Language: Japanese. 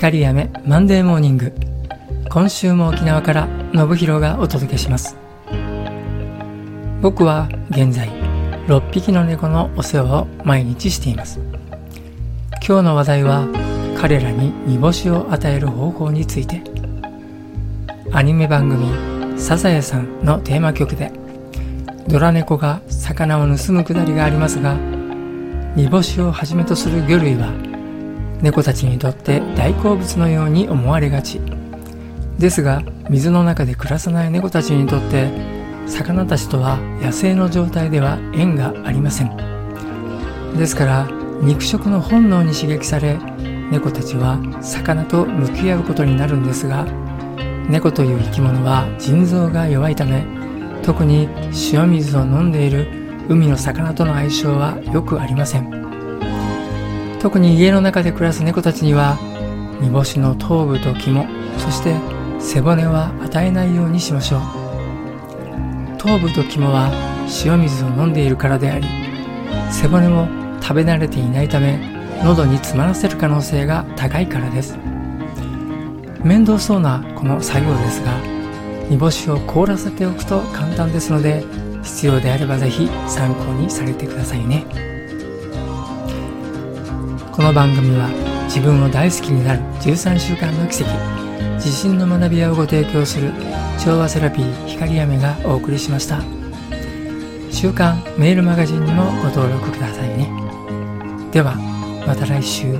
光やめマンデーモーニング今週も沖縄から信弘がお届けします。僕は現在6匹の猫のお世話を毎日しています。今日の話題は彼らに煮干しを与える方法について。アニメ番組「サザエさん」のテーマ曲でドラ猫が魚を盗むくだりがありますが煮干しをはじめとする魚類は猫たちにとって大好物のように思われがち。ですが水の中で暮らさない猫たちにとって魚たちとは野生の状態では縁がありません。ですから肉食の本能に刺激され猫たちは魚と向き合うことになるんですが猫という生き物は腎臓が弱いため特に塩水を飲んでいる海の魚との相性はよくありません。特に家の中で暮らす猫たちには煮干しの頭部と肝そして背骨は与えないようにしましょう。頭部と肝は塩水を飲んでいるからであり背骨も食べ慣れていないため喉に詰まらせる可能性が高いからです。面倒そうなこの作業ですが煮干しを凍らせておくと簡単ですので必要であればぜひ参考にされてくださいね。この番組は自分を大好きになる13週間の奇跡自信の学び屋をご提供する調和セラピー光雨がお送りしました。週刊メールマガジンにもご登録くださいね。ではまた来週。